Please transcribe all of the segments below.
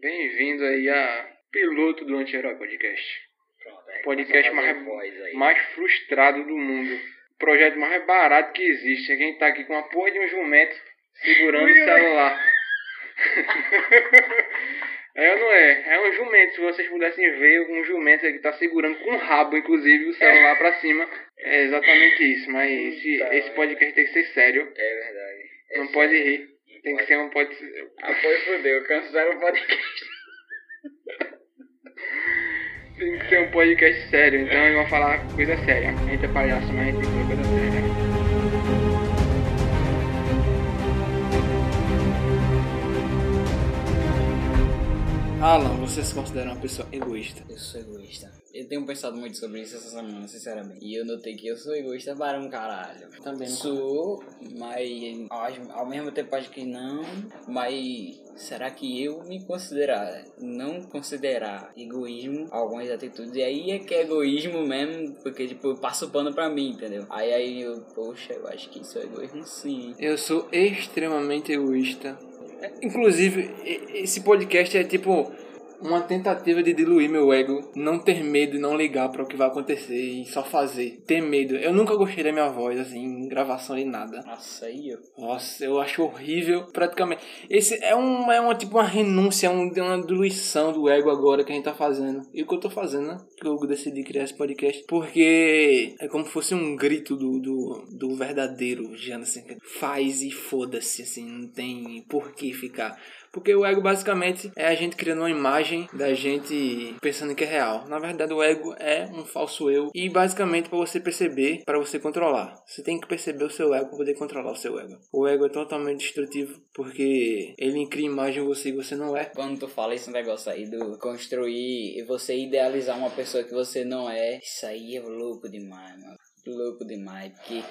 Bem-vindo aí a piloto do Anti-Herói Podcast. Pronto, é, Podcast mais-. Mais frustrado do mundo. O projeto mais barato que existe. A gente tá aqui com a porra de um jumento segurando o celular. é ou não é? É um jumento. Se vocês pudessem ver, um jumento aqui tá segurando com o rabo, inclusive, o celular pra cima. É exatamente isso. Mas esse, esse podcast tem que ser sério. É verdade. É Não sério. pode rir. Tem que ser um pode Ah, foi fudeu, cancela o podcast. Tem que ser um podcast sério, então eu vou falar coisa séria. A gente é palhaço, mas a gente tem que falar coisa séria. Alan, você se considera uma pessoa egoísta? Eu sou egoísta. Eu tenho pensado muito sobre isso essa semana, sinceramente. E eu notei que eu sou egoísta para um caralho. Também. Sou, mas ao, mesmo tempo acho que não. Mas será que eu me considerar, não considerar egoísmo algumas atitudes? E aí é que é egoísmo mesmo, porque tipo, eu passo pano pra mim, entendeu? Aí aí eu, poxa, eu acho que isso é egoísmo sim. Eu sou extremamente egoísta. Inclusive, esse podcast é tipo uma tentativa de diluir meu ego, não ter medo e não ligar para o que vai acontecer e só fazer. Ter medo. Eu nunca gostei da minha voz, assim, em gravação e nada. Nossa, aí eu. Nossa, eu acho horrível, praticamente. Esse é, um, é uma, tipo uma renúncia, é um, uma diluição do ego agora que a gente tá fazendo. E o que eu tô fazendo, né? Que eu decidi criar esse podcast. Porque é como se fosse um grito do, do, do verdadeiro Jana, assim. Faz e foda-se, assim, não tem por que ficar. Porque o ego basicamente é a gente criando uma imagem da gente pensando que é real. Na verdade, o ego é um falso eu. E basicamente para você perceber, para você controlar. Você tem que perceber o seu ego para poder controlar o seu ego. O ego é totalmente destrutivo porque ele cria imagem em você e você não é. Quando tu fala esse negócio aí do construir e você idealizar uma pessoa que você não é, isso aí é louco demais, mano. Louco demais. Porque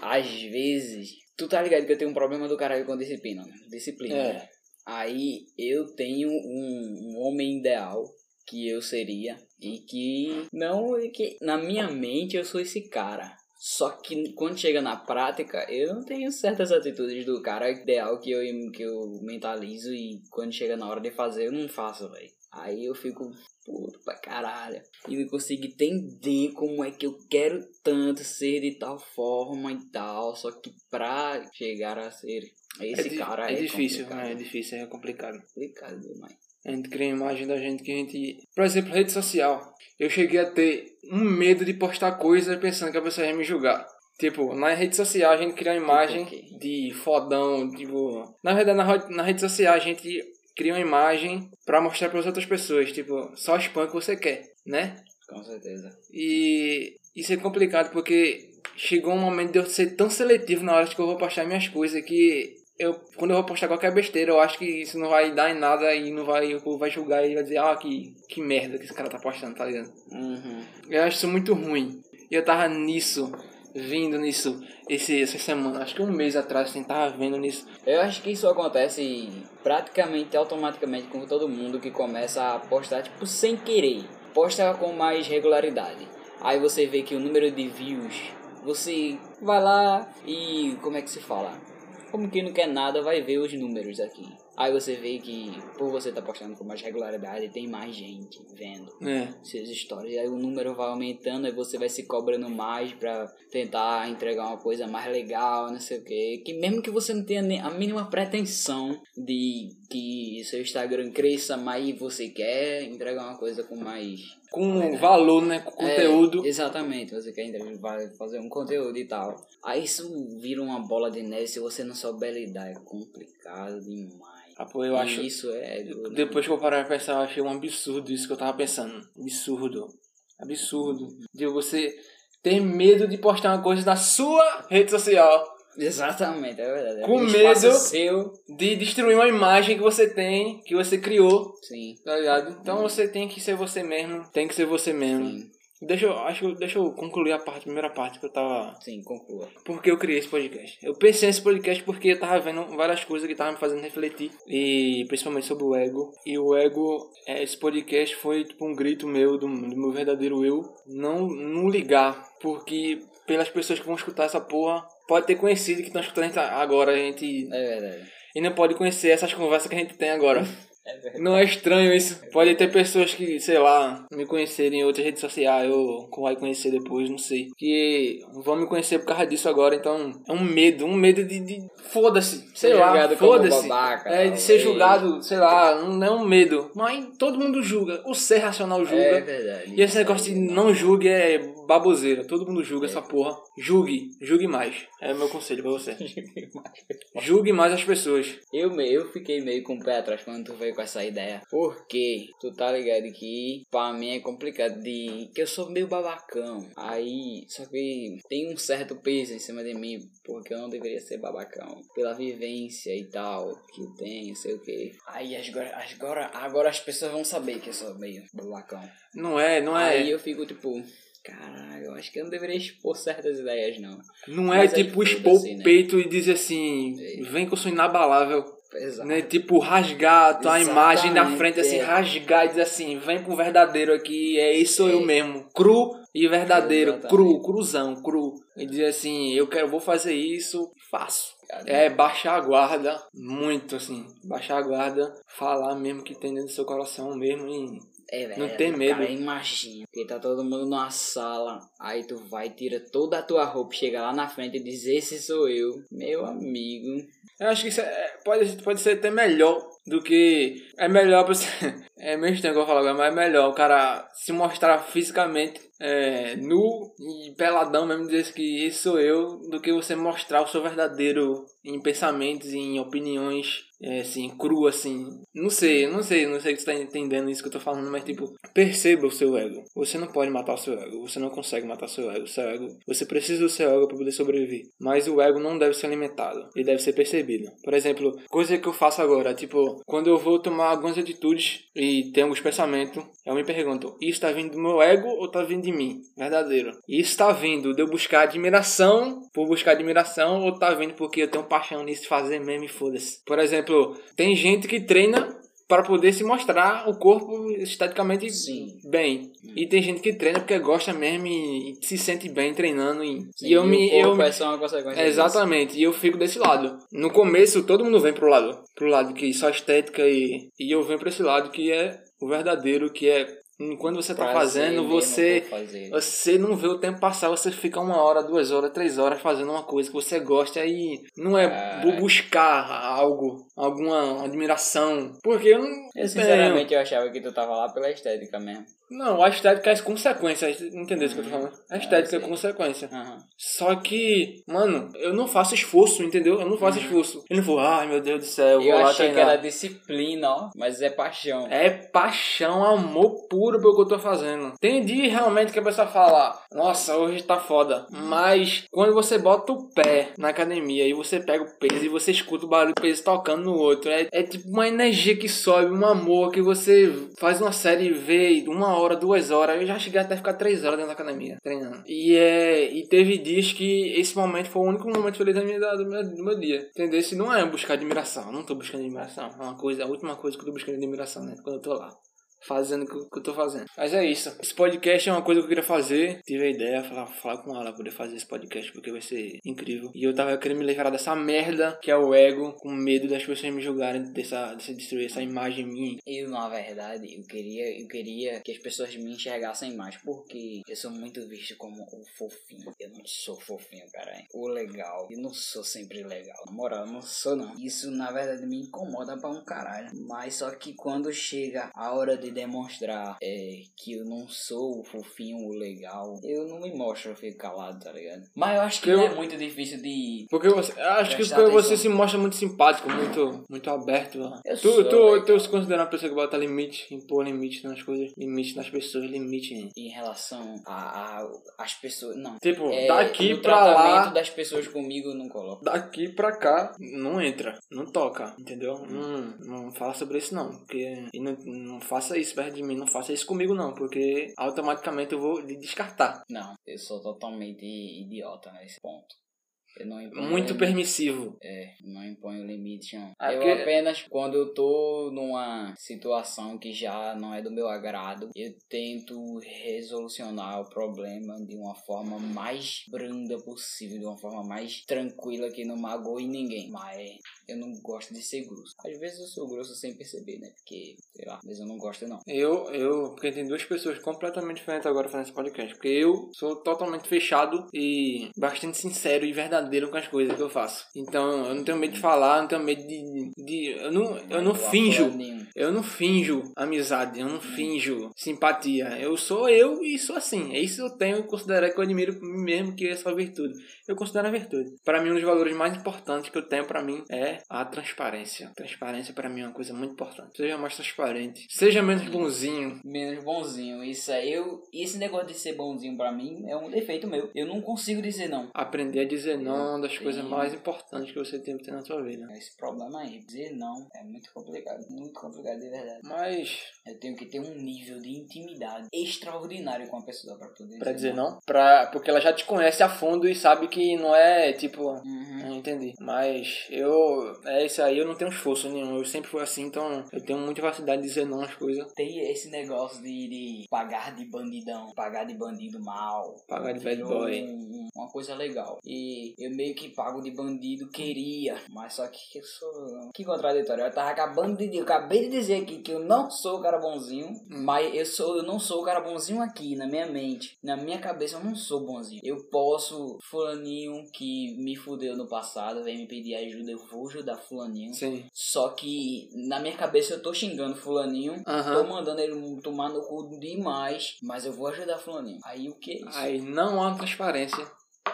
às vezes. Tu tá ligado que eu tenho um problema do caralho com disciplina, né? Disciplina. É. Aí eu tenho um, um homem ideal que eu seria e que não que na minha mente eu sou esse cara. Só que quando chega na prática, eu não tenho certas atitudes do cara ideal que eu, que eu mentalizo e quando chega na hora de fazer eu não faço, velho. Aí eu fico puto pra caralho. E não consigo entender como é que eu quero tanto ser de tal forma e tal. Só que pra chegar a ser esse é, cara é é, difícil, complicado. né? É difícil, é complicado. complicado demais. A gente cria uma imagem da gente que a gente. Por exemplo, rede social. Eu cheguei a ter um medo de postar coisa pensando que a pessoa ia me julgar. Tipo, na rede social a gente cria uma imagem quê? de fodão, tipo. Na verdade, na, na rede social a gente cria uma imagem pra mostrar pras outras pessoas, tipo, só spam que você quer, né? Com certeza. E isso é complicado porque chegou um momento de eu ser tão seletivo na hora que eu vou postar minhas coisas que eu, quando eu vou postar qualquer besteira, eu acho que isso não vai dar em nada e não vai, o povo vai julgar e vai dizer, ah, que, que merda que esse cara tá postando, tá ligado? Uhum. Eu acho isso muito ruim. E eu tava nisso, vindo nisso, esse, essa semana, acho que um mês atrás, assim, tava vendo nisso. Eu acho que isso acontece praticamente automaticamente com todo mundo que começa a postar, tipo, sem querer. Posta com mais regularidade. Aí você vê que o número de views, você vai lá e. Como é que se fala? Como quem não quer nada, vai ver os números aqui. Aí você vê que por você estar postando com mais regularidade, tem mais gente vendo É. seus stories. Aí o número vai aumentando, aí você vai se cobrando mais pra tentar entregar uma coisa mais legal, não sei o que. Que mesmo que você não tenha nem a mínima pretensão de que seu Instagram cresça, mas você quer entregar uma coisa com mais Com valor, né? Com conteúdo. é, exatamente, você quer entregar, fazer um conteúdo e tal. Aí isso vira uma bola de neve se você não souber lidar, é complicado demais. Ah, pô, eu E acho. isso é duro. Depois que eu parar pra pensar, eu achei um absurdo isso que eu tava pensando. Absurdo. Absurdo. De você ter medo de postar uma coisa na sua rede social. Exatamente, é verdade. É Com medo. seu. De destruir uma imagem que você tem, que você criou, Sim. tá ligado? Então você tem que ser você mesmo. Tem que ser você mesmo. Sim, Deixa eu, acho deixa eu concluir a parte, a primeira parte que eu tava. sim, conclua. Porque eu criei esse podcast. Eu pensei nesse podcast porque eu tava vendo várias coisas que estavam me fazendo refletir. E principalmente sobre o ego. E o ego, é, esse podcast foi tipo um grito meu, do, do meu verdadeiro eu. Não, não ligar. Porque pelas pessoas que vão escutar essa porra, pode ter conhecido que estão escutando a gente agora. A gente É verdade. e não pode conhecer essas conversas que a gente tem agora. É. Não é estranho isso. Pode ter pessoas que, sei lá, me conhecerem em outras redes sociais, ou vai conhecer depois, não sei. Que vão me conhecer por causa disso agora, então é um medo, um medo de. de foda-se, sei lá, foda-se. É, de ser julgado, sei lá, não é um medo. Mas todo mundo julga. O ser racional julga. É verdade. E esse negócio de não julgue é baboseira. Todo mundo julga É. essa porra. Julgue, julgue mais. É o meu conselho pra você. Julgue mais as pessoas. Eu, me- eu fiquei meio com o pé atrás quando tu veio com essa ideia. Porque tu tá ligado que pra mim é complicado de. que eu sou meio babacão. Aí, só que tem um certo peso em cima de mim. Porque eu não deveria ser babacão. Pela vivência e tal que eu tenho, sei o que. Aí agora, agora, agora as pessoas vão saber que eu sou meio babacão. Não é, não é. Aí eu fico tipo. Caralho, eu acho que eu não deveria expor certas ideias, não. Não é Mas tipo expor o né? peito e dizer assim, É. vem que eu sou inabalável. Exato. Né? Tipo, rasgar a tua Exatamente, imagem da frente, assim, é. rasgar e dizer assim, vem pro verdadeiro aqui, é isso sou eu É. mesmo. Cru e verdadeiro, Exatamente. cru, cruzão, cru. E dizer assim, eu quero, vou fazer isso, faço. É baixar a guarda, muito assim, baixar a guarda, falar mesmo que tem dentro do seu coração mesmo e É, velho. Não tem medo. Cara, imagina que tá todo mundo numa sala, aí tu vai, tira toda a tua roupa, chega lá na frente e diz: Esse sou eu, meu amigo. Eu acho que isso é- pode, pode ser até melhor do que. É melhor pra você. É meio estranho que eu falar agora, mas é melhor o cara se mostrar fisicamente é, nu e peladão mesmo, dizer que esse sou eu, do que você mostrar o seu verdadeiro em pensamentos, em opiniões, é, assim, cru, assim. Não sei, não sei, não sei se você tá entendendo isso que eu tô falando, mas tipo, perceba o seu ego. Você não pode matar o seu ego, você não consegue matar o seu ego. O seu ego, você precisa do seu ego para poder sobreviver. Mas o ego não deve ser alimentado, ele deve ser percebido. Por exemplo, coisa que eu faço agora, tipo, quando eu vou tomar algumas atitudes e tenho alguns pensamentos, eu me pergunto, isso tá vindo do meu ego ou tá vindo de mim? Verdadeiro. Isso tá vindo de eu buscar admiração por buscar admiração ou tá vindo porque eu tenho paixão nisso de fazer mesmo e foda-se. Por exemplo, tem gente que treina para poder se mostrar o corpo esteticamente Sim. bem. E tem gente que treina porque gosta mesmo e, e se sente bem treinando. E, Sim, e eu o me. corpo Eu, é só uma consequência é, exatamente, e eu fico desse lado. No começo todo mundo vem pro lado, pro lado que só estética e, e eu venho pra esse lado que é o verdadeiro, que é hum, quando você tá Prazer fazendo, você você não vê o tempo passar, você fica uma hora, duas horas, três horas fazendo uma coisa que você gosta e não é Caraca. bu- buscar algo, alguma admiração. Porque eu não. Eu sinceramente eu achava que tu tava lá pela estética mesmo. Não, a estética é consequência, entendeu isso que eu tô falando? A estética é consequência. Aham. Só que, mano, eu não faço esforço, entendeu? Eu não faço esforço. Eu não vou, ai meu Deus do céu, eu vou Eu lá achei que era disciplina, ó, mas é paixão. É paixão, amor puro pelo que eu tô fazendo. Tem dia realmente que a pessoa fala, nossa, hoje tá foda. Mas quando você bota o pé na academia e você pega o peso e você escuta o barulho do peso tocando no outro, é, é tipo uma energia que sobe, um amor que você faz uma série e vê uma hora, duas horas. Eu já cheguei até ficar três horas dentro da academia treinando. E é. E teve dias que esse momento foi o único momento feliz da minha, do, meu, do meu dia. Entendeu? Se não é buscar admiração, não tô buscando admiração. É uma coisa, a última coisa que eu tô buscando é admiração, né? Quando eu tô lá fazendo o que eu- tô fazendo. Mas é isso. Esse podcast é uma coisa que eu queria fazer. Tive a ideia, falar, falar com ela, poder fazer esse podcast, porque vai ser incrível. E eu tava querendo me livrar dessa merda que é o ego, com medo das pessoas me julgarem, dessa, dessa destruir essa imagem minha. Eu, na verdade, eu queria, eu queria que as pessoas me enxergassem mais, porque eu sou muito visto como o fofinho. Eu não sou fofinho, caralho. O legal. Eu não sou sempre legal. Na moral, eu não sou não. Isso, na verdade, me incomoda pra um caralho. Mas só que quando chega a hora de demonstrar é, que eu não sou o fofinho, o legal, eu não me mostro, eu fico calado, tá ligado? Mas eu acho que Eu- não é muito difícil de... Porque você, eu acho que porque você se mostra muito simpático, muito, muito aberto. ó. Eu tu, sou, tu, legal. tu se considera uma pessoa que bota limite, impor limite nas coisas, limite nas pessoas, limite. em- Em relação a, a as pessoas... Não. Tipo, É, daqui pra lá, das pessoas comigo eu não coloco. daqui pra cá, não entra, não toca, entendeu? Não, não fala sobre isso não, porque não, não faça isso perto de mim, não faça isso comigo não, porque automaticamente eu vou lhe descartar. Não, eu sou totalmente idiota nesse ponto. Muito permissivo. É, não imponho limite, não. Ah, eu porque- apenas, quando eu tô numa situação que já não é do meu agrado, eu tento resolucionar o problema de uma forma mais branda possível, de uma forma mais tranquila que não magoe ninguém. Mas eu não gosto de ser grosso. Às vezes eu sou grosso sem perceber, né? Porque, sei lá, vezes eu não gosto não. Eu, eu, porque tem duas pessoas completamente diferentes agora fazendo esse podcast. Porque eu sou totalmente fechado e bastante sincero e verdadeiro com as coisas que eu faço. Então eu não tenho medo de falar, não tenho medo de. de eu não, eu não finjo. Eu não finjo amizade, eu não finjo simpatia. Eu sou eu e sou assim. É isso que eu tenho e considerar que eu admiro mesmo que essa virtude. Eu considero a virtude. Para mim, um dos valores mais importantes que eu tenho para mim é a transparência. Transparência para mim é uma coisa muito importante. Seja mais transparente, seja menos bonzinho. Menos bonzinho. Isso aí, eu. e Esse negócio de ser bonzinho pra mim é um defeito meu. Eu não consigo dizer não. Aprender a dizer não é uma das coisas mais importantes que você tem que ter na sua vida. Esse problema aí, dizer não é muito complicado. Muito complicado de verdade. Mas, Eu tenho que ter um nível de intimidade extraordinário com a pessoa pra poder pra dizer não, pra, porque ela já te conhece a fundo e sabe que não é tipo. Uhum. Entendi. Mas eu. É isso aí, eu não tenho esforço nenhum. Eu sempre fui assim, então eu tenho muita facilidade de dizer não às coisas. Tem esse negócio de, de pagar de bandidão, pagar de bandido mal. Pagar de bad boy. um- uma coisa legal. E eu meio que pago de bandido, queria. Mas só que eu sou. Que contraditório. Eu tava acabando de. Eu acabei de dizer aqui que eu não sou o cara bonzinho. Mas eu sou. Eu não sou o cara bonzinho aqui, na minha mente. Na minha cabeça eu não sou bonzinho. Eu posso. Fulaninho que me fudeu no passado, vem me pedir ajuda, eu vou ajudar fulaninho. Sim. Só que na minha cabeça eu tô xingando fulaninho. Tô Aham. mandando ele tomar no cu demais. Mas eu vou ajudar fulaninho. Aí o que é isso? Aí não há transparência.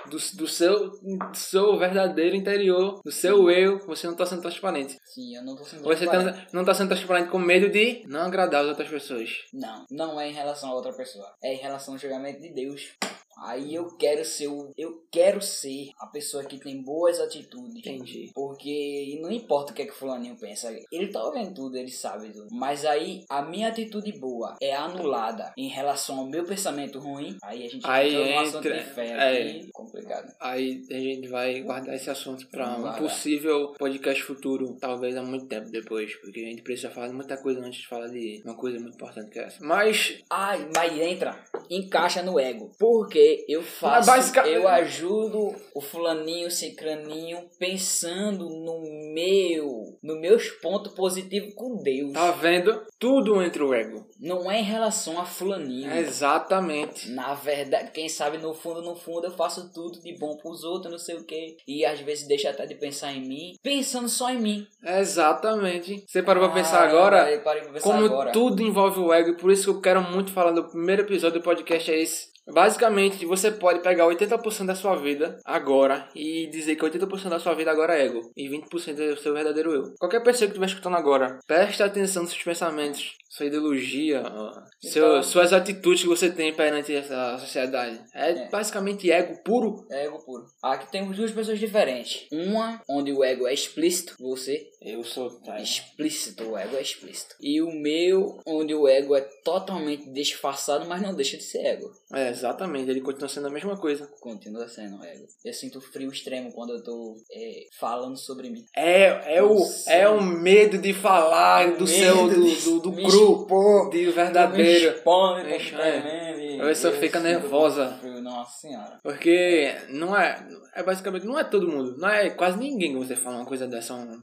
Do, do, seu, do seu verdadeiro interior, do seu eu, você não tá sendo transparente. Sim, eu não tô sendo Você transparente. tá, não tá sendo transparente com medo de não agradar as outras pessoas. Não, não é em relação a outra pessoa. É em relação ao julgamento de Deus. Aí eu quero ser o, eu quero ser a pessoa que tem boas atitudes. Entendi. Porque não importa o que é que o fulaninho pensa. Ele tá ouvindo tudo, ele sabe tudo. Mas aí a minha atitude boa é anulada em relação ao meu pensamento ruim. Aí a gente Aí entra num assunto entra- de fé é. aqui, complicado. Aí a gente vai guardar esse assunto pra Vamos um possível podcast futuro, talvez há muito tempo depois, porque a gente precisa falar de muita coisa antes de falar de uma coisa muito importante que é essa. Mas, Ai, mas entra, encaixa no ego. Porque eu faço, Mas basica- eu ajudo o fulaninho, cicraninho, pensando no meu, no meus pontos positivos com Deus. tá vendo? Tudo entre o ego. Não é em relação a fulaninho. Exatamente. Na verdade, quem sabe no fundo, no fundo, eu faço tudo de bom pros outros, não sei o que. E às vezes deixa até de pensar em mim, pensando só em mim. Exatamente. Você parou pra pensar Ah, agora? eu parei pra pensar Como agora. tudo envolve o ego, e por isso que eu quero muito falar no primeiro episódio do podcast é esse. Basicamente, você pode pegar 80% da sua vida agora e dizer que 80% da sua vida agora é ego e 20% é o seu verdadeiro eu. Qualquer pessoa que estiver escutando agora, preste atenção nos seus pensamentos, sua ideologia, ó, seu- Então- suas atitudes que você tem perante essa sociedade. É, É. basicamente ego puro. É ego puro. Aqui temos duas pessoas diferentes. Uma onde o ego é explícito, você. Eu sou. Explícito, o ego é explícito. E o meu, onde o ego é totalmente disfarçado, mas não deixa de ser ego. É, exatamente, ele continua sendo a mesma coisa. Continua sendo ego. Eu sinto frio extremo quando eu tô é, falando sobre mim. É, é, o, é o medo de falar do seu, do, do, do Me expor, de verdadeiro. Me Mexe, completamente. A pessoa Eu fica sinto nervosa. frio, Nossa senhora. Porque não é, é basicamente, não é todo mundo, não é quase ninguém que você fala uma coisa dessa, um,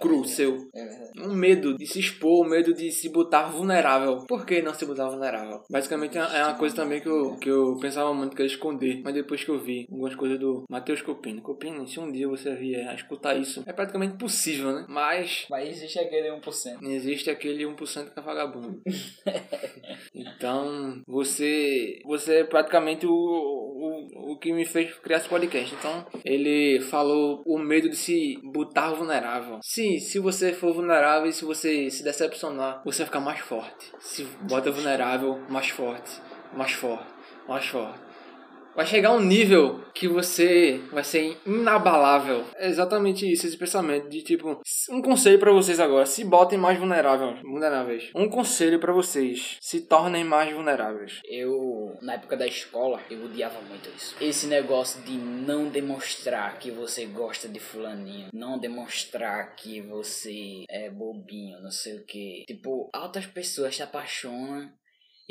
cru seu. É verdade. Um medo de se expor, um medo de se botar vulnerável. Por que não se botar vulnerável? Basicamente é é uma coisa também que eu, que eu pensava muito que era esconder. Mas depois que eu vi algumas coisas do Matheus Copini. Copini, se um dia você vier a escutar isso, é praticamente impossível, né? Mas Mas existe aquele 1%. existe aquele 1% que é vagabundo. então, você você é praticamente o, o, o que me fez criar esse podcast. Então, ele falou o medo de se botar vulnerável. Se, se você for vulnerável e se você se decepcionar, você fica mais forte. Se bota vulnerável, mais forte, mais forte, mais forte. Vai chegar um nível que você vai ser inabalável. É exatamente isso, esse pensamento de tipo, um conselho para vocês agora, se botem mais vulneráveis, vulneráveis. Um conselho para vocês, se tornem mais vulneráveis. Eu, na época da escola, eu odiava muito isso. Esse negócio de não demonstrar que você gosta de fulaninho, não demonstrar que você é bobinho, não sei o que. Tipo, altas pessoas se apaixonam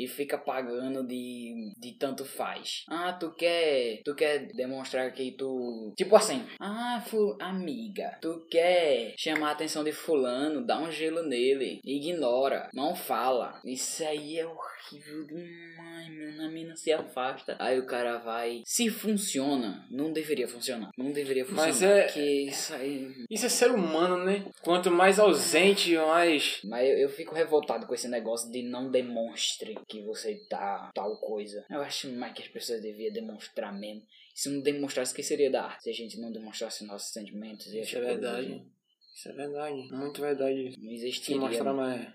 e fica pagando de, de tanto faz. Ah, tu quer, tu quer demonstrar que tu, tipo assim, ah, fu, amiga, tu quer chamar a atenção de fulano, dá um gelo nele, ignora, não fala. Isso aí é horrível demais, meu, a mina se afasta. Aí o cara vai, se funciona, não deveria funcionar, não deveria funcionar. Mas é que isso aí, isso é ser humano, né? Quanto mais ausente, mais mas eu, eu fico revoltado com esse negócio de não demonstre que você tá tal coisa. Eu acho mais que as pessoas deviam demonstrar mesmo. Se não demonstrasse, que seria da arte? Se a gente não demonstrasse nossos sentimentos e Isso é verdade. Isso é verdade. Muito verdade. Não existiria. mostrar mais.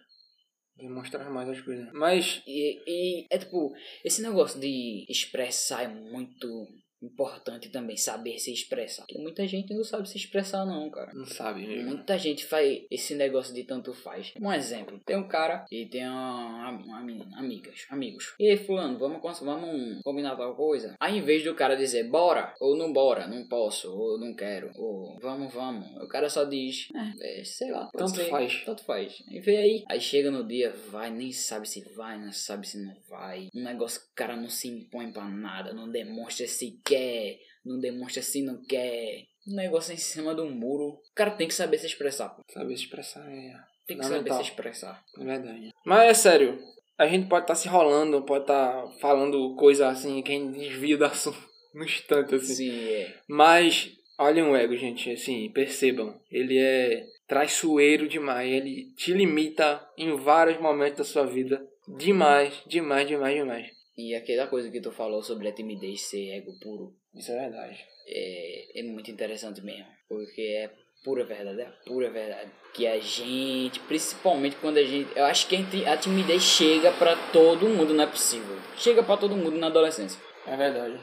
Demonstrar mais as coisas. Mas. E, e é tipo, esse negócio de expressar é muito importante também, saber se expressar. Porque muita gente não sabe se expressar não, cara. Não sabe mesmo. Muita gente faz esse negócio de tanto faz. Um exemplo, tem um cara e tem uma, uma menina, amigas, amigos. E aí, fulano, vamos, vamos combinar tal coisa? Aí, em vez do cara dizer bora, ou não bora, não posso, ou não quero, ou vamos, vamos, o cara só diz, é, é, sei lá, Tanto ser, faz. Tanto faz. E vê aí. Aí chega no dia, vai, nem sabe se vai, não sabe se não vai. Um negócio que o cara não se impõe pra nada, não demonstra se quer, não demonstra se não quer. Um negócio em cima do muro. O cara tem que saber se expressar, pô. Saber se expressar é. Tem que saber se expressar. É verdade. Mas é sério. A gente pode estar se enrolando, pode estar falando coisa assim, que a gente desvia do assunto no instante, assim. Sim, é. Mas, olhem o ego, gente, assim, percebam. Ele é traiçoeiro demais. Ele te limita em vários momentos da sua vida. Demais, demais, demais, demais. E aquela coisa que tu falou sobre a timidez ser ego puro Isso é verdade. é, é muito interessante mesmo. Porque é pura verdade, é pura verdade. Que a gente, principalmente quando a gente. Eu acho que a ti- a timidez chega pra todo mundo, não é possível. Chega pra todo mundo na adolescência. É verdade.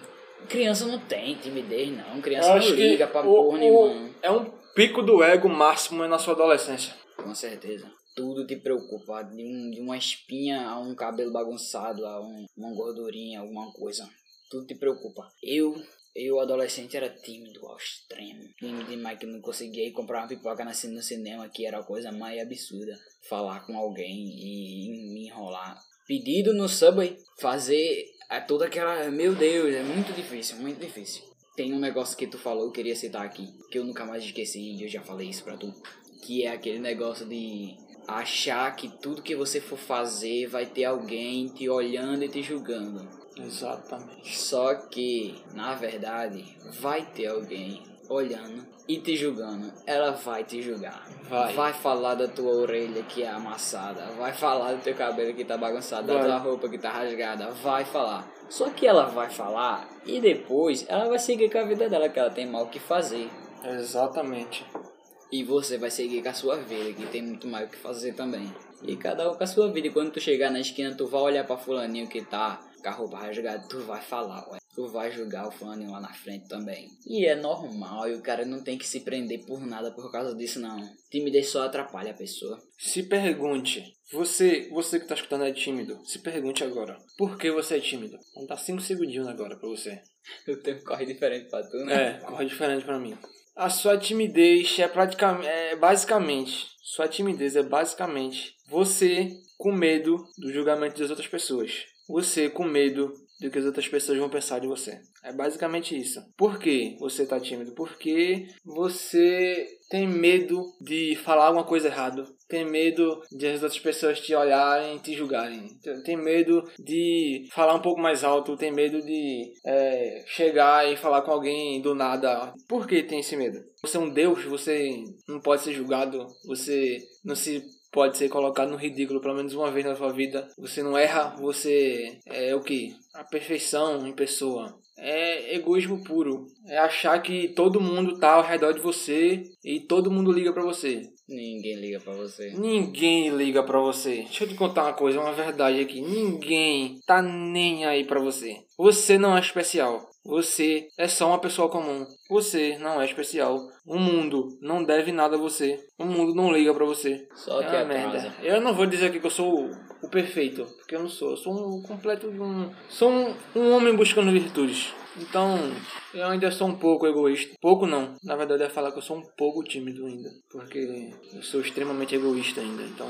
Criança não tem timidez, não. Criança não liga pra o- porra o- nenhuma. É um pico do ego máximo na sua adolescência. Com certeza. Tudo te preocupa. De, um, de uma espinha a um cabelo bagunçado, a um, uma gordurinha, alguma coisa. Tudo te preocupa. Eu, eu adolescente, era tímido ao extremo. Tímido demais que não conseguia ir comprar uma pipoca no cinema, que era a coisa mais absurda. Falar com alguém e me enrolar. Pedido no Subway, fazer a toda aquela... Meu Deus, é muito difícil, muito difícil. Tem um negócio que tu falou, eu queria citar aqui, que eu nunca mais esqueci e eu já falei isso pra tu. Que é aquele negócio de achar que tudo que você for fazer vai ter alguém te olhando e te julgando. Exatamente. Só que, na verdade, vai ter alguém olhando e te julgando. Ela vai te julgar. Vai. falar da tua orelha que é amassada. Vai falar do teu cabelo que tá bagunçado, da Vai. tua roupa que tá rasgada. Vai falar. Só que ela vai falar e depois ela vai seguir com a vida dela, que ela tem mal o que fazer. Exatamente. E você vai seguir com a sua vida, que tem muito mais o que fazer também. E cada um com a sua vida. E quando tu chegar na esquina, tu vai olhar pra fulaninho que tá com a roupa rasgada, tu vai falar, ué. Tu vai julgar o fulaninho lá na frente também. E é normal, e o cara não tem que se prender por nada por causa disso, não. Timidez só atrapalha a pessoa. Se pergunte, você, você que tá escutando é tímido, se pergunte agora, por que você é tímido? Vamos dar 5 segundinhos agora pra você. O tempo corre diferente pra tu, né? É, corre diferente pra mim. A sua timidez é praticamente, é basicamente, sua timidez é basicamente você com medo do julgamento das outras pessoas. Você com medo do que as outras pessoas vão pensar de você. É basicamente isso. Por que você tá tímido? Porque você tem medo de falar alguma coisa errada. Tem medo de as outras pessoas te olharem e te julgarem. Tem medo de falar um pouco mais alto. Tem medo de é, chegar e falar com alguém do nada. Por que tem esse medo? Você é um deus, você não pode ser julgado. Você não se pode ser colocado no ridículo pelo menos uma vez na sua vida. Você não erra, você é o que? A perfeição em pessoa. É egoísmo puro. É achar que todo mundo tá ao redor de você e todo mundo liga pra você. Ninguém liga pra você. Ninguém liga pra você. Deixa eu te contar uma coisa, uma verdade aqui. Ninguém tá nem aí pra você. Você não é especial. Você é só uma pessoa comum. Você não é especial. O mundo não deve nada a você. O mundo não liga pra você. Só é que uma atrasa. merda. Eu não vou dizer aqui que eu sou o, perfeito, porque eu não sou. Eu sou um completo um. Sou um, um homem buscando virtudes. Então, eu ainda sou um pouco egoísta. Pouco não. Na verdade, ia falar que eu sou um pouco tímido ainda. Porque eu sou extremamente egoísta ainda. Então,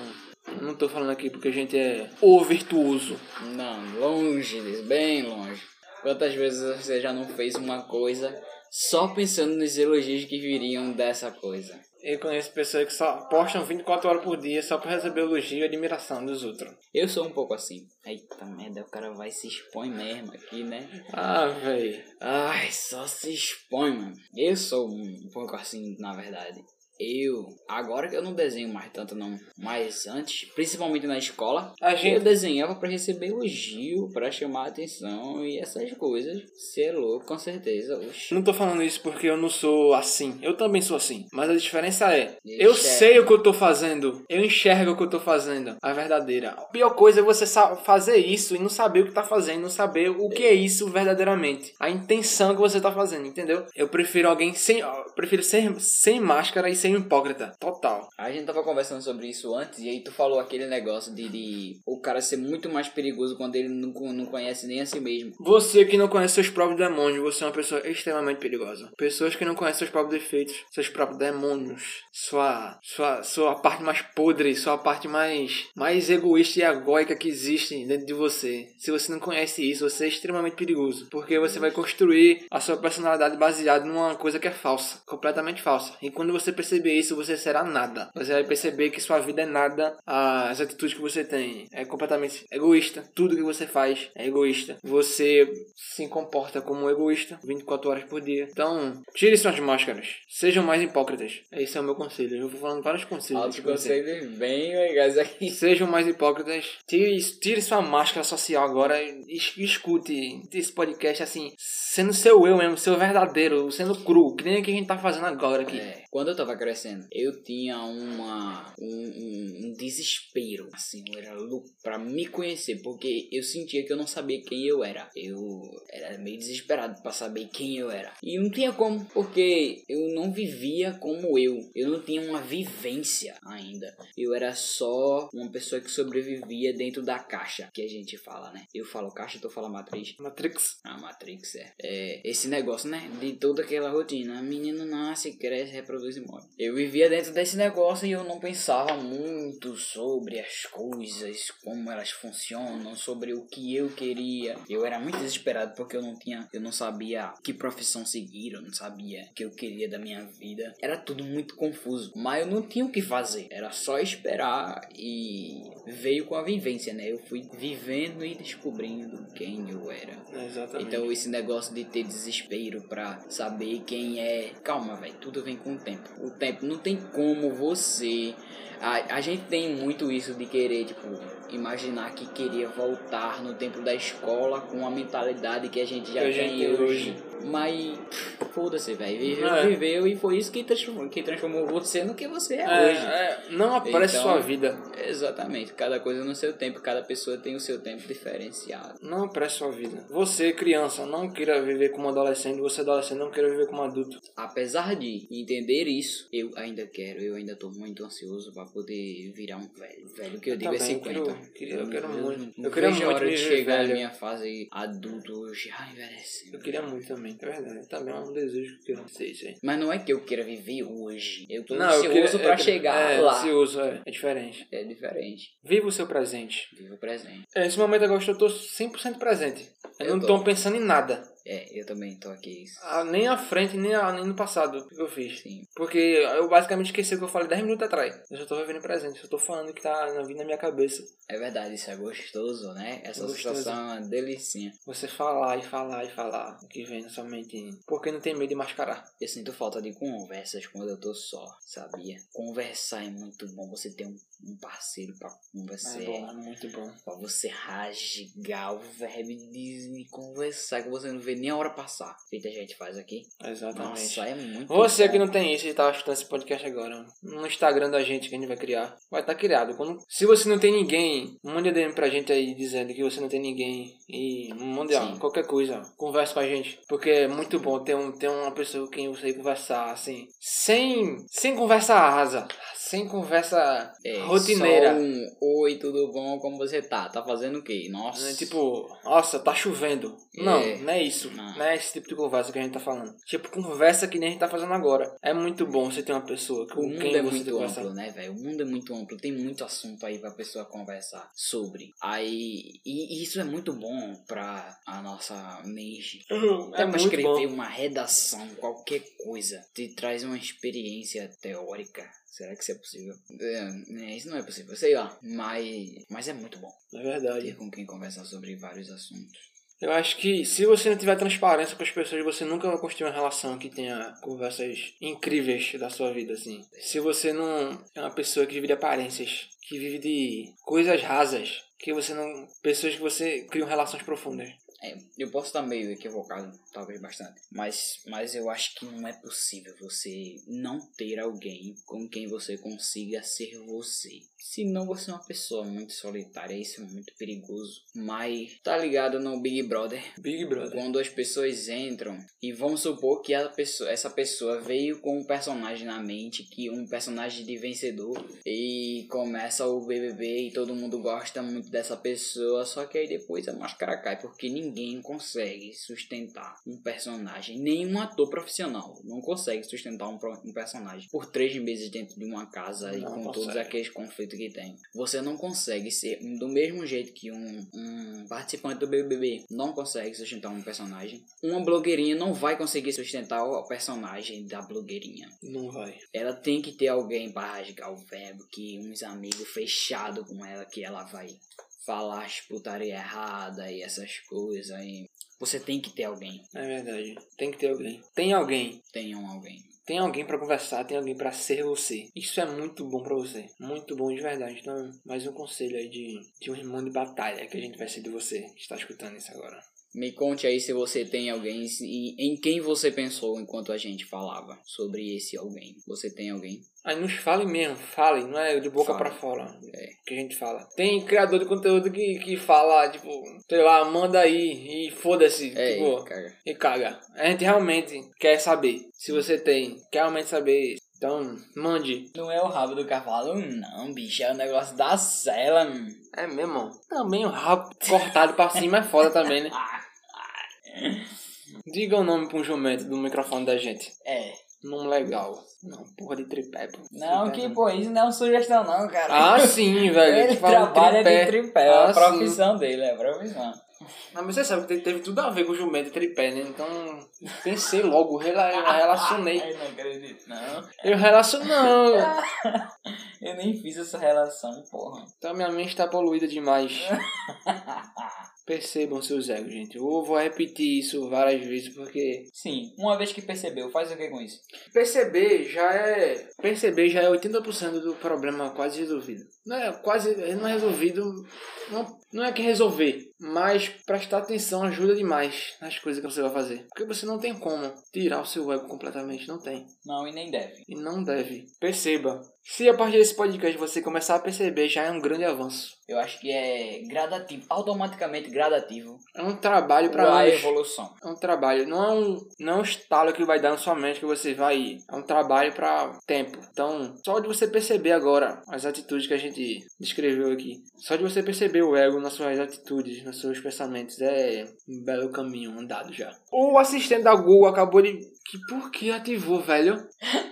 eu não tô falando aqui porque a gente é o virtuoso. Não, longe bem longe. Quantas vezes você já não fez uma coisa só pensando nos elogios que viriam dessa coisa? Eu conheço pessoas que só postam 24 horas por dia só pra receber elogio e admiração dos outros. Eu sou um pouco assim. Eita merda, o cara vai se expõe mesmo aqui, né? Ah, véi. Ai, só se expõe, mano. Eu sou um pouco assim, na verdade. Eu, agora que eu não desenho mais tanto não, mas antes, principalmente na escola, A eu gente. desenhava pra receber elogio, pra chamar atenção e essas coisas. Você é louco, com certeza. Oxi. Não tô falando isso porque eu não sou assim. Eu também sou assim. Mas a diferença é: eu Enxerga. sei o que eu tô fazendo. Eu enxergo o que eu tô fazendo. A verdadeira. A pior coisa é você fazer isso e não saber o que tá fazendo, não saber o que é isso verdadeiramente. A intenção que você tá fazendo, entendeu? Eu prefiro alguém sem. eu prefiro ser sem máscara e ser um hipócrita. Total. A gente tava conversando sobre isso antes e aí tu falou aquele negócio de, de o cara ser muito mais perigoso quando ele não, não conhece nem a si mesmo. Você que não conhece seus próprios demônios, você é uma pessoa extremamente perigosa. Pessoas que não conhecem seus próprios defeitos, seus próprios demônios, sua sua sua parte mais podre, sua parte mais mais egoísta e egóica que existe dentro de você. Se você não conhece isso, você é extremamente perigoso, porque você vai construir a sua personalidade baseada numa coisa que é falsa, completamente falsa. E quando você perceber isso, você será nada. Você vai perceber que sua vida é nada, as atitudes que você tem é completamente egoísta, tudo que você faz é egoísta. Você se comporta como um egoísta 24 horas por dia. Então, tire suas máscaras. Sejam mais hipócritas. Esse é o meu conselho. Eu vou falando vários conselhos. Altos conselho. conselhos bem legais aqui. Sejam mais hipócritas. Tire, tire sua máscara social agora e es- escute esse podcast assim, sendo seu eu mesmo, seu verdadeiro, sendo cru, que nem o que a gente tá fazendo agora aqui. É, quando eu tava crescendo, eu tinha uma um, um- desespero, assim, eu era louco pra me conhecer, porque eu sentia que eu não sabia quem eu era. Eu era meio desesperado pra saber quem eu era. E não tinha como, porque eu não vivia como eu. Eu não tinha uma vivência ainda. Eu era só uma pessoa que sobrevivia dentro da caixa, que a gente fala, né? Eu falo caixa, tu fala matriz. Matrix. A Matrix é. é. Esse negócio, né? De toda aquela rotina. O menino nasce, cresce, reproduz morre. Eu vivia dentro desse negócio e eu não pensava muito sobre as coisas, como elas funcionam, sobre o que eu queria. Eu era muito desesperado porque eu não tinha. Eu não sabia que profissão seguir, eu não sabia o que eu queria da minha vida. Era tudo muito confuso. Mas eu não tinha o que fazer. Era só esperar e veio com a vivência, né? Eu fui vivendo e descobrindo quem eu era. Exatamente. Então esse negócio de ter desespero pra saber quem é. Calma, velho. Tudo vem com o tempo. O tempo não tem como você. A, a gente tem muito isso de querer, tipo, imaginar que queria voltar no tempo da escola com a mentalidade que a gente já Que tem hoje. hoje. Mas foda-se, velho. Viveu, É. viveu e foi isso que transformou, que transformou você no que você é, É, hoje. é, não apresse Então- sua vida. Exatamente. Cada coisa no seu tempo, cada pessoa tem o seu tempo diferenciado. Não apresse sua vida. Você, criança, não queira viver como adolescente. Você, adolescente, não queira viver como adulto. Apesar de entender isso, eu ainda quero, eu ainda tô muito ansioso pra poder virar um velho. Velho que eu digo é também 50. quero- queria- eu quero muito. não Eu queria a muito hora de chegar velho. na minha fase adulto já envelhecendo. Eu queria muito também, é verdade. Também é um desejo que eu isso aí. Mas não é que eu queira viver hoje. Eu tô eu ansioso queria- pra eu chegar é, lá. ansioso, é. É diferente. É diferente. Viva o seu presente. Viva o presente. É, Nesse momento agora eu tô 100% presente. Eu, Eu não tô. tô pensando em nada. É, eu também tô aqui. Ah, nem à frente, nem, a, nem no passado que eu fiz. Sim. Porque eu basicamente esqueci o que eu falei 10 minutos atrás. Eu só tô vivendo o presente. Eu só tô falando o que tá na- vindo na minha cabeça. É verdade, isso é gostoso, né? Essa Gostoso. sensação é uma delicinha. Você falar e falar e falar o que vem na sua mente. Porque não tem medo de mascarar. Eu sinto falta de conversas quando eu tô só, sabia? Conversar é muito bom. Você tem um um parceiro pra conversar. É bom, é muito bom. Pra você rasgar o verbo de conversar, que você não vê nem a hora passar. Feita a gente faz aqui. Exatamente. Nossa, é muito Você bom. que não tem isso e tá escutando esse podcast agora, no Instagram da gente que a gente vai criar, vai estar criado. Quando, se você não tem ninguém, mande DM pra gente aí dizendo que você não tem ninguém e mande ó, qualquer coisa, converse com a gente. Porque é muito bom ter, um, ter uma pessoa com quem você conversar, assim, sem, sem conversa rasa, sem conversa É, rotineira. Só um oi, tudo bom? Como você tá? Tá fazendo o quê? Nossa. Né, Tipo, nossa, tá chovendo. Não, É. não é isso. Não. Não. é esse tipo de conversa que a gente tá falando. Tipo, conversa que nem a gente tá fazendo agora. É muito bom você ter uma pessoa com O mundo quem é muito amplo, né, velho? O mundo é muito amplo, tem muito assunto aí pra pessoa conversar sobre. Aí, e isso é muito bom pra a nossa mente. É Até pra muito escrever bom. uma redação, qualquer coisa, te traz uma experiência teórica. Será que isso é possível? É, é, isso não é possível, sei lá. Mas, mas é muito bom É ter verdade. com quem conversar sobre vários assuntos. Eu acho que se você não tiver transparência com as pessoas, você nunca vai construir uma relação que tenha conversas incríveis da sua vida, assim. Se você não é uma pessoa que vive de aparências, que vive de coisas rasas, que você não. pessoas que você cria relações profundas. É, eu posso estar meio equivocado, talvez bastante. Mas, mas eu acho que não é possível você não ter alguém com quem você consiga ser você. Senão você é uma pessoa muito solitária, isso é muito perigoso. Mas tá ligado no Big Brother? Big Brother. Quando as pessoas entram e vamos supor que pessoa, essa pessoa veio com um personagem na mente, que um personagem de vencedor e começa o BBB e todo mundo gosta muito dessa pessoa, só que aí depois a máscara cai porque ninguém consegue sustentar um personagem, nenhum ator profissional não consegue sustentar um, um personagem por três meses dentro de uma casa e Não com consegue. todos aqueles conflitos que tem. Você não consegue ser do mesmo jeito que um, um participante do BBB não consegue sustentar um personagem. Uma blogueirinha não vai conseguir sustentar o personagem da blogueirinha. Não vai. Ela tem que ter alguém para rasgar o verbo, que uns amigos fechados com ela, que ela vai falar as putaria errada e essas coisas. E você tem que ter alguém. É verdade. Tem que ter alguém. Tem alguém. Tenham alguém. Tem alguém pra conversar, tem alguém pra ser você. Isso é muito bom pra você. Muito bom de verdade. Então, mais um conselho aí de, de um irmão de batalha que a gente vai ser de você que está escutando isso agora. Me conte aí se você tem alguém e em quem você pensou enquanto a gente falava sobre esse alguém. Você tem alguém? Aí nos fale mesmo, fale, não é de boca pra fora É. que a gente fala. Tem criador de conteúdo que, que fala, tipo, sei lá, manda aí e foda-se, É, tipo, cara. e caga. A gente realmente quer saber se você tem, quer realmente saber. Então, mande. Não é o rabo do cavalo, não, bicho. É o negócio da cela. hum. É mesmo? Também o rabo cortado pra cima é foda também, né? Diga o nome pra um jumento do microfone da gente. É. Nome legal. Não, porra de tripé, pô. Não, Tripé que pô, isso não é uma sugestão, não, cara. Ah, sim, velho. Ele trabalha de tripé, é Ah, a sim. profissão dele, é a profissão. Não, mas você sabe que teve tudo a ver com o jumento e tripé, né? Então, pensei logo, eu relacionei. Ai, não acredito, não. Eu relaciono, não. Eu nem fiz essa relação, porra. Então, minha mente tá poluída demais. Percebam seus egos, gente. Eu vou repetir isso várias vezes porque Sim, uma vez que percebeu, faz o que com isso? perceber já é perceber já é 80% do problema quase resolvido. Não é quase não é resolvido, não, não é que resolver, mas prestar atenção ajuda demais nas coisas que você vai fazer. Porque você não tem como tirar o seu ego completamente, não tem. Não, e nem deve. E não deve. Perceba. Se a partir desse podcast você começar a perceber, já é um grande avanço. Eu acho que é gradativo, automaticamente gradativo É um trabalho para a evolução. É um trabalho, não é um, não é um estalo que vai dar na sua mente que você vai ir. É um trabalho para tempo. Então, só de você perceber agora as atitudes que a gente descreveu aqui, só de você perceber o ego nas suas atitudes, nos seus pensamentos, é um belo caminho andado já. O assistente da Google acabou de. Que por que ativou, velho?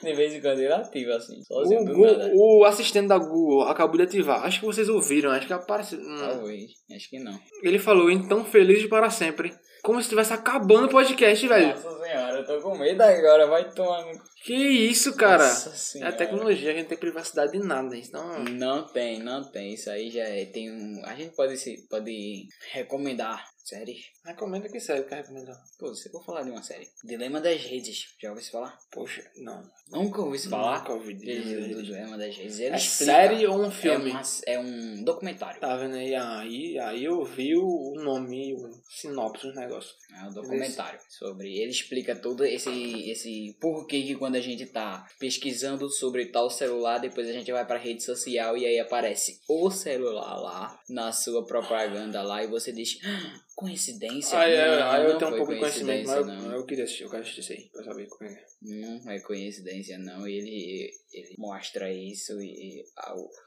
De vez em quando ele ativa assim, O, sozinho do Gu- nada. o assistente da Google acabou de ativar. Acho que vocês ouviram, acho que apareceu. hum. Talvez, acho que não. Ele falou, então feliz para sempre. Como se estivesse acabando o podcast, velho. Nossa senhora, eu tô com medo agora, vai tomar no Que isso, cara? Nossa É a tecnologia, a gente não tem privacidade de nada. Então, Não tem, não tem. Isso aí já é, tem um. A gente pode, se, pode recomendar Séries? Recomenda que série que recomendar. Pô, você vou falar de uma série. Dilema das Redes. Já ouviu se falar? Poxa, não. Nunca ouvi se falar? Nunca ouvi dizer. Dilema das Redes. Ele É série ou um É, filme? uma- é um documentário. Tá vendo aí? Aí, aí eu vi o nome, o sinopse do negócio. É um documentário sobre. Ele explica todo esse esse porquê que quando a gente tá pesquisando sobre tal celular, depois a gente vai pra rede social e aí aparece o celular lá na sua propaganda lá e você diz "Ah, coincidência. Aí, não, aí, aí eu não tenho um pouco de conhecimento, mas eu, eu queria assistir, eu quero assistir isso aí, pra saber como é. que é. Não é coincidência, não. Ele, ele mostra isso e, e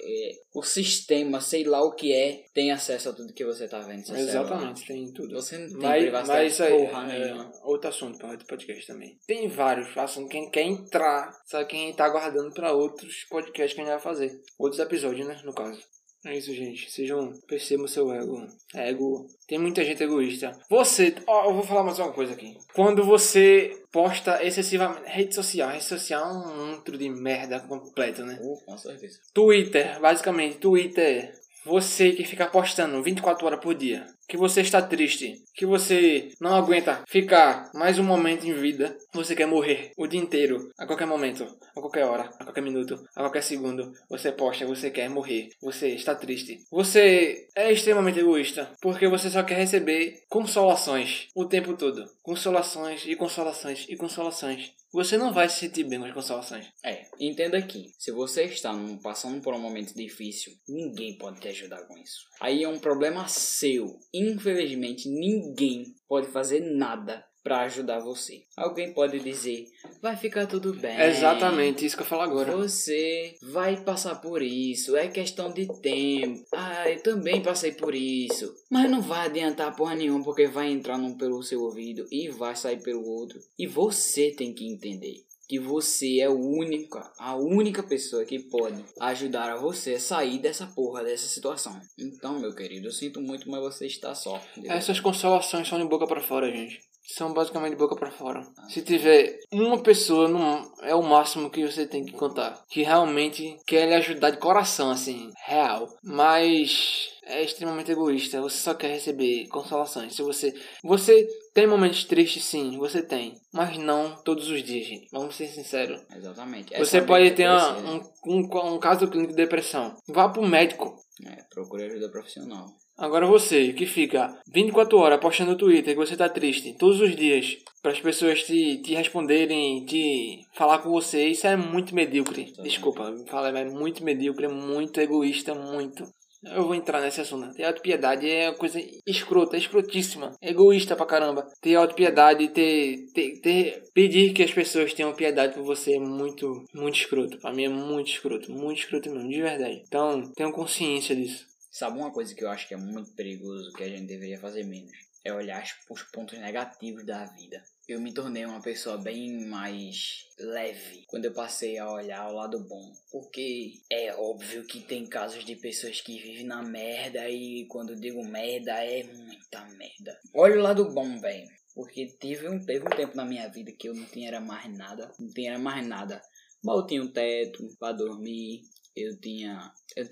é, o sistema, sei lá o que é, tem acesso a tudo que você tá vendo. celular. Exatamente, tem tudo. Você não tem Mas, privacidade mas isso aí porra é nenhuma. outro assunto para outro podcast também. Tem vários assuntos. Quem quer entrar, sabe quem tá aguardando para outros podcasts que a gente vai fazer. Outros episódios, né? No caso. É isso, gente. Sejam. Percebam o seu ego. Ego. Tem muita gente egoísta. Você. Ó, eu vou falar mais uma coisa aqui. Quando você posta excessivamente. Rede social. Rede social é um antro de merda completo, né? Uh, com certeza. Twitter, basicamente, Twitter. Você que fica postando 24 horas por dia. Que você está triste. Que você não aguenta ficar mais um momento em vida. Você quer morrer o dia inteiro. A qualquer momento. A qualquer hora. A qualquer minuto. A qualquer segundo. Você posta. Você quer morrer. Você está triste. Você é extremamente egoísta. Porque você só quer receber consolações. O tempo todo. Consolações e consolações e consolações. Você não vai se sentir bem com as consolações. É, entenda aqui, se você está passando por um momento difícil, ninguém pode te ajudar com isso. Aí é um problema seu. Infelizmente, ninguém pode fazer nada para ajudar você. Alguém pode dizer, vai ficar tudo bem. Exatamente isso que eu falo agora. Você vai passar por isso, é questão de tempo. Ah, eu também passei por isso. Mas não vai adiantar porra nenhuma, porque vai entrar num pelo seu ouvido e vai sair pelo outro. E você tem que entender que você é o única, a única pessoa que pode ajudar a você a sair dessa porra, dessa situação. Então, meu querido, eu sinto muito, mas você está só. Essas consolações são de boca pra fora, gente. São basicamente de boca pra fora. Se tiver uma pessoa, no, é o máximo que você tem que contar. Que realmente quer lhe ajudar de coração, assim, real. Mas é extremamente egoísta. Você só quer receber consolações. Se você. Você tem momentos tristes, sim, você tem. Mas não todos os dias, gente. Vamos ser sinceros. Exatamente. É Você saber pode ter uma- um, um, um caso clínico de depressão. Vá pro médico. É, procure ajuda profissional. Agora você que fica 24 horas postando no Twitter que você tá triste todos os dias para as pessoas te, te responderem, te falar com você, isso é muito medíocre. Desculpa, fala, é muito medíocre, é muito egoísta, muito. Eu vou entrar nesse assunto. Ter autopiedade é uma coisa escrota, escrotíssima. Egoísta pra caramba. Ter autopiedade, ter, ter, ter. Pedir que as pessoas tenham piedade por você é muito, muito escroto. Pra mim é muito escroto. Muito escroto mesmo, de verdade. Então, tenham consciência disso. Sabe uma coisa que eu acho que é muito perigoso, que a gente deveria fazer menos? É olhar os- os pontos negativos da vida. Eu me tornei uma pessoa bem mais leve quando eu passei a olhar o lado bom. Porque é óbvio que tem casos de pessoas que vivem na merda e quando digo merda é muita merda. Olha o lado bom, velho. Porque teve um, teve um tempo na minha vida que eu não tinha mais nada. Não tinha mais nada. Mal tinha um teto pra dormir. Eu tinha. Eu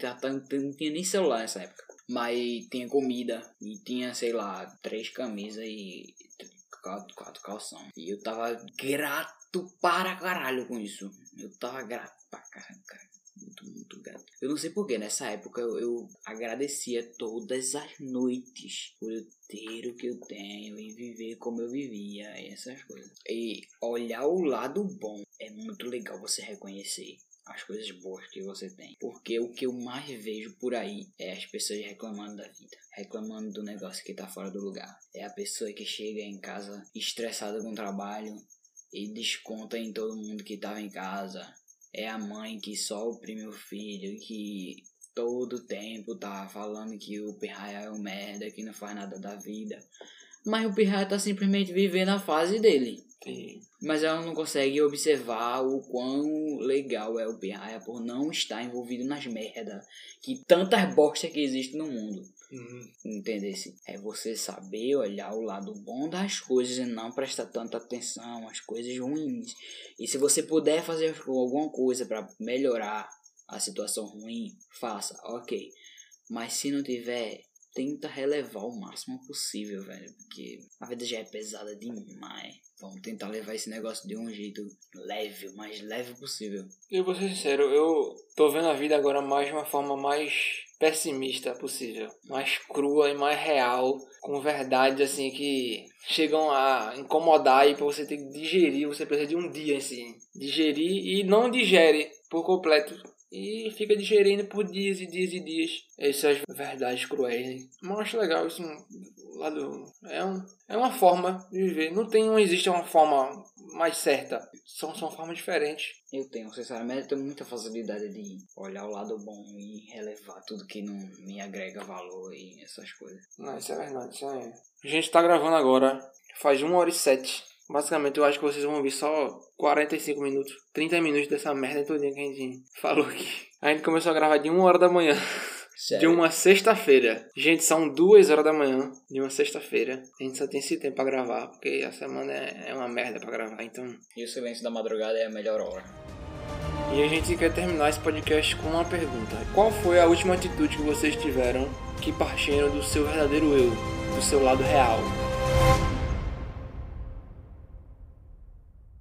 não tinha nem celular nessa época. Mas tinha comida. E tinha, sei lá, três camisas e quatro, quatro calção. E eu tava grato para caralho com isso. Eu tava grato pra caralho, cara. Muito, muito grato. Eu não sei porquê, nessa época eu, eu agradecia todas as noites por eu ter o que eu tenho e viver como eu vivia e essas coisas. E olhar o lado bom é muito legal você reconhecer as coisas boas que você tem. Porque o que eu mais vejo por aí é as pessoas reclamando da vida, reclamando do negócio que tá fora do lugar. É a pessoa que chega em casa estressada com o trabalho e desconta em todo mundo que tava em casa. É a mãe que só oprime o filho, que todo tempo tá falando que o pirraia é um merda, que não faz nada da vida. Mas o pirraia tá simplesmente vivendo a fase dele. Mas ela não consegue observar o quão legal é o pirraia por não estar envolvido nas merdas. Que tantas bosta que existe no mundo. Entendesse? É você saber olhar o lado bom das coisas e não prestar tanta atenção às coisas ruins. E se você puder fazer alguma coisa para melhorar a situação ruim, faça, ok. Mas se não tiver, tenta relevar o máximo possível, velho. Porque a vida já é pesada demais. Vamos tentar levar esse negócio de um jeito leve, o mais leve possível. Eu vou ser sincero, eu tô vendo a vida agora mais de uma forma mais pessimista possível. Mais crua e mais real. Com verdades assim que chegam a incomodar e pra você ter que digerir, você precisa de um dia assim. Digerir e não digere por completo e fica digerindo por dias e dias e dias essas verdades cruéis. Mas eu acho legal isso lado é, um, é uma forma de viver. Não tem, não existe uma forma mais certa. São, são formas diferentes. Eu tenho, sinceramente, eu tenho muita facilidade de olhar o lado bom e relevar tudo que não me agrega valor e essas coisas. Não, isso é verdade. Isso é... A gente tá gravando agora, faz uma hora e sete. Basicamente, eu acho que vocês vão ouvir só 45 minutos, 30 minutos dessa merda todinha que a gente falou aqui. A gente começou a gravar de 1 hora da manhã. Sério? De uma sexta-feira. Gente, são 2 horas da manhã de uma sexta-feira. A gente só tem esse tempo pra gravar, porque a semana é, é uma merda pra gravar, então. E o silêncio da madrugada é a melhor hora. E a gente quer terminar esse podcast com uma pergunta: Qual foi a última atitude que vocês tiveram que partiram do seu verdadeiro eu, do seu lado real?